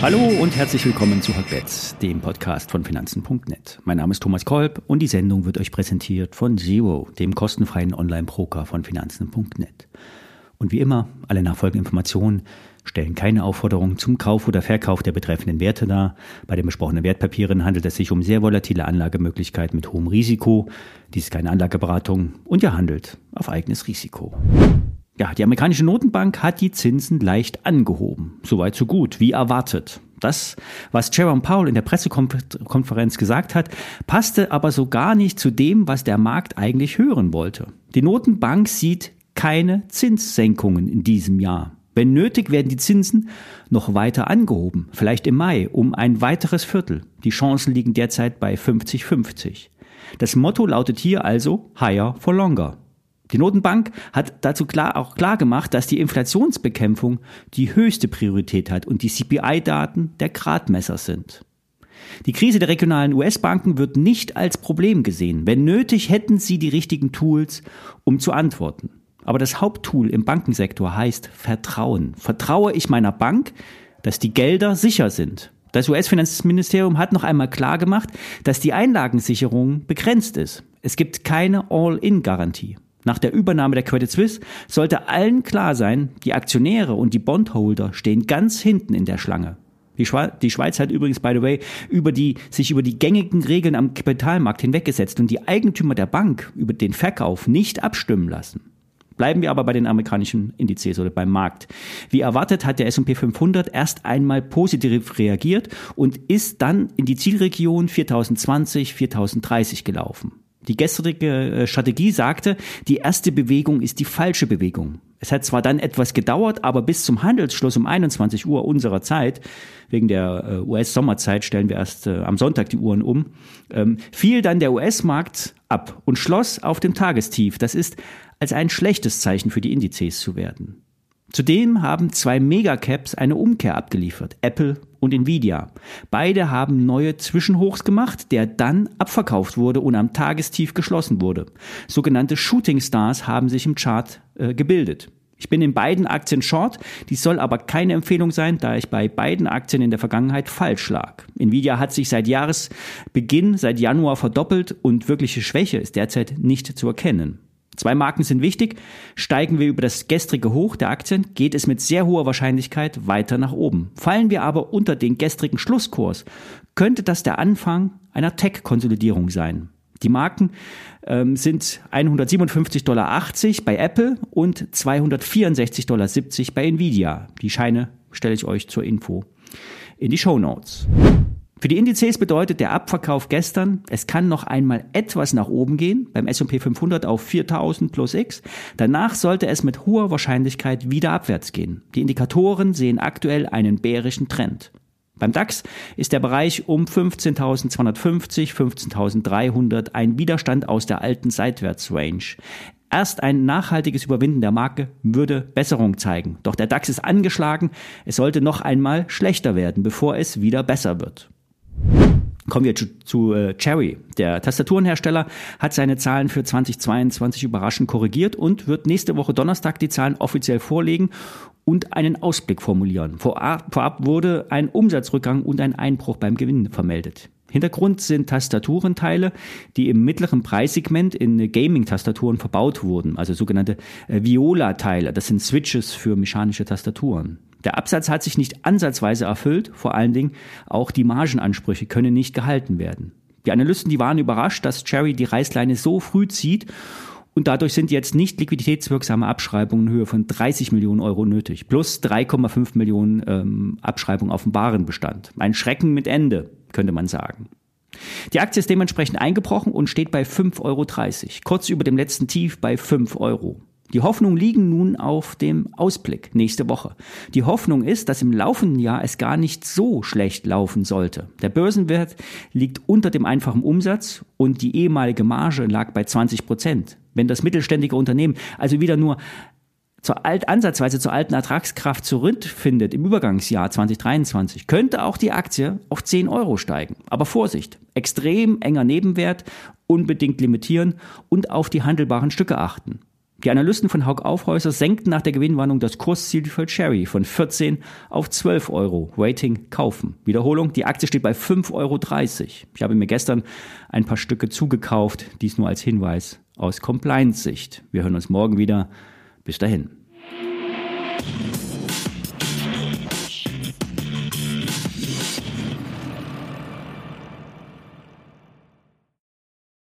Hallo und herzlich willkommen zu Hotbets, dem Podcast von Finanzen.net. Mein Name ist Thomas Kolb und die Sendung wird euch präsentiert von Zero, dem kostenfreien Online-Broker von Finanzen.net. Und wie immer, alle nachfolgenden Informationen stellen keine Aufforderung zum Kauf oder Verkauf der betreffenden Werte dar. Bei den besprochenen Wertpapieren handelt es sich um sehr volatile Anlagemöglichkeiten mit hohem Risiko. Dies ist keine Anlageberatung und ihr handelt auf eigenes Risiko. Ja, die amerikanische Notenbank hat die Zinsen leicht angehoben. Soweit so gut, wie erwartet. Das, was Jerome Powell in der Pressekonferenz gesagt hat, passte aber so gar nicht zu dem, was der Markt eigentlich hören wollte. Die Notenbank sieht keine Zinssenkungen in diesem Jahr. Wenn nötig, werden die Zinsen noch weiter angehoben, vielleicht im Mai um ein weiteres Viertel. Die Chancen liegen derzeit bei 50-50. Das Motto lautet hier also Higher for Longer. Die Notenbank hat dazu klar, auch klar gemacht, dass die Inflationsbekämpfung die höchste Priorität hat und die CPI-Daten der Gradmesser sind. Die Krise der regionalen US-Banken wird nicht als Problem gesehen. Wenn nötig, hätten sie die richtigen Tools, um zu antworten. Aber das Haupttool im Bankensektor heißt Vertrauen. Vertraue ich meiner Bank, dass die Gelder sicher sind? Das US-Finanzministerium hat noch einmal klar gemacht, dass die Einlagensicherung begrenzt ist. Es gibt keine All-in-Garantie. Nach der Übernahme der Credit Suisse sollte allen klar sein, die Aktionäre und die Bondholder stehen ganz hinten in der Schlange. Die, Schweiz, die Schweiz hat übrigens, by the way, über die, sich über die gängigen Regeln am Kapitalmarkt hinweggesetzt und die Eigentümer der Bank über den Verkauf nicht abstimmen lassen. Bleiben wir aber bei den amerikanischen Indizes oder beim Markt. Wie erwartet hat der S&P 500 erst einmal positiv reagiert und ist dann in die Zielregion 4020, 4030 gelaufen. Die gestrige äh, Strategie sagte, die erste Bewegung ist die falsche Bewegung. Es hat zwar dann etwas gedauert, aber bis zum Handelsschluss um 21 Uhr unserer Zeit, wegen der äh, US-Sommerzeit stellen wir erst äh, am Sonntag die Uhren um, ähm, fiel dann der US-Markt ab und schloss auf dem Tagestief. Das ist als ein schlechtes Zeichen für die Indizes zu werden. Zudem haben zwei Megacaps eine Umkehr abgeliefert, Apple und Nvidia. Beide haben neue Zwischenhochs gemacht, der dann abverkauft wurde und am Tagestief geschlossen wurde. Sogenannte Shooting Stars haben sich im Chart äh, gebildet. Ich bin in beiden Aktien short, dies soll aber keine Empfehlung sein, da ich bei beiden Aktien in der Vergangenheit falsch lag. Nvidia hat sich seit Jahresbeginn, seit Januar verdoppelt und wirkliche Schwäche ist derzeit nicht zu erkennen. Zwei Marken sind wichtig. Steigen wir über das gestrige Hoch der Aktien, geht es mit sehr hoher Wahrscheinlichkeit weiter nach oben. Fallen wir aber unter den gestrigen Schlusskurs, könnte das der Anfang einer Tech-Konsolidierung sein. Die Marken ähm, sind 157,80 Dollar bei Apple und 264,70 Dollar bei Nvidia. Die Scheine stelle ich euch zur Info in die Show Notes. Für die Indizes bedeutet der Abverkauf gestern, es kann noch einmal etwas nach oben gehen, beim S&P 500 auf 4000 plus X. Danach sollte es mit hoher Wahrscheinlichkeit wieder abwärts gehen. Die Indikatoren sehen aktuell einen bärischen Trend. Beim DAX ist der Bereich um 15.250, 15.300 ein Widerstand aus der alten Seitwärtsrange. Erst ein nachhaltiges Überwinden der Marke würde Besserung zeigen. Doch der DAX ist angeschlagen. Es sollte noch einmal schlechter werden, bevor es wieder besser wird. Kommen wir zu, zu äh, Cherry. Der Tastaturenhersteller hat seine Zahlen für 2022 überraschend korrigiert und wird nächste Woche Donnerstag die Zahlen offiziell vorlegen und einen Ausblick formulieren. Vorab, vorab wurde ein Umsatzrückgang und ein Einbruch beim Gewinn vermeldet. Hintergrund sind Tastaturenteile, die im mittleren Preissegment in Gaming-Tastaturen verbaut wurden, also sogenannte äh, Viola-Teile. Das sind Switches für mechanische Tastaturen. Der Absatz hat sich nicht ansatzweise erfüllt, vor allen Dingen auch die Margenansprüche können nicht gehalten werden. Die Analysten, die waren überrascht, dass Cherry die Reißleine so früh zieht und dadurch sind jetzt nicht liquiditätswirksame Abschreibungen in Höhe von 30 Millionen Euro nötig, plus 3,5 Millionen ähm, Abschreibungen auf dem Warenbestand. Ein Schrecken mit Ende, könnte man sagen. Die Aktie ist dementsprechend eingebrochen und steht bei 5,30 Euro, kurz über dem letzten Tief bei 5 Euro. Die Hoffnungen liegen nun auf dem Ausblick nächste Woche. Die Hoffnung ist, dass im laufenden Jahr es gar nicht so schlecht laufen sollte. Der Börsenwert liegt unter dem einfachen Umsatz und die ehemalige Marge lag bei 20 Prozent. Wenn das mittelständige Unternehmen also wieder nur zur alt, ansatzweise zur alten Ertragskraft zurückfindet im Übergangsjahr 2023, könnte auch die Aktie auf 10 Euro steigen. Aber Vorsicht, extrem enger Nebenwert, unbedingt limitieren und auf die handelbaren Stücke achten. Die Analysten von Haug Aufhäuser senkten nach der Gewinnwarnung das Kursziel für Cherry von 14 auf 12 Euro. Rating kaufen. Wiederholung, die Aktie steht bei 5,30 Euro. Ich habe mir gestern ein paar Stücke zugekauft. Dies nur als Hinweis aus Compliance-Sicht. Wir hören uns morgen wieder. Bis dahin.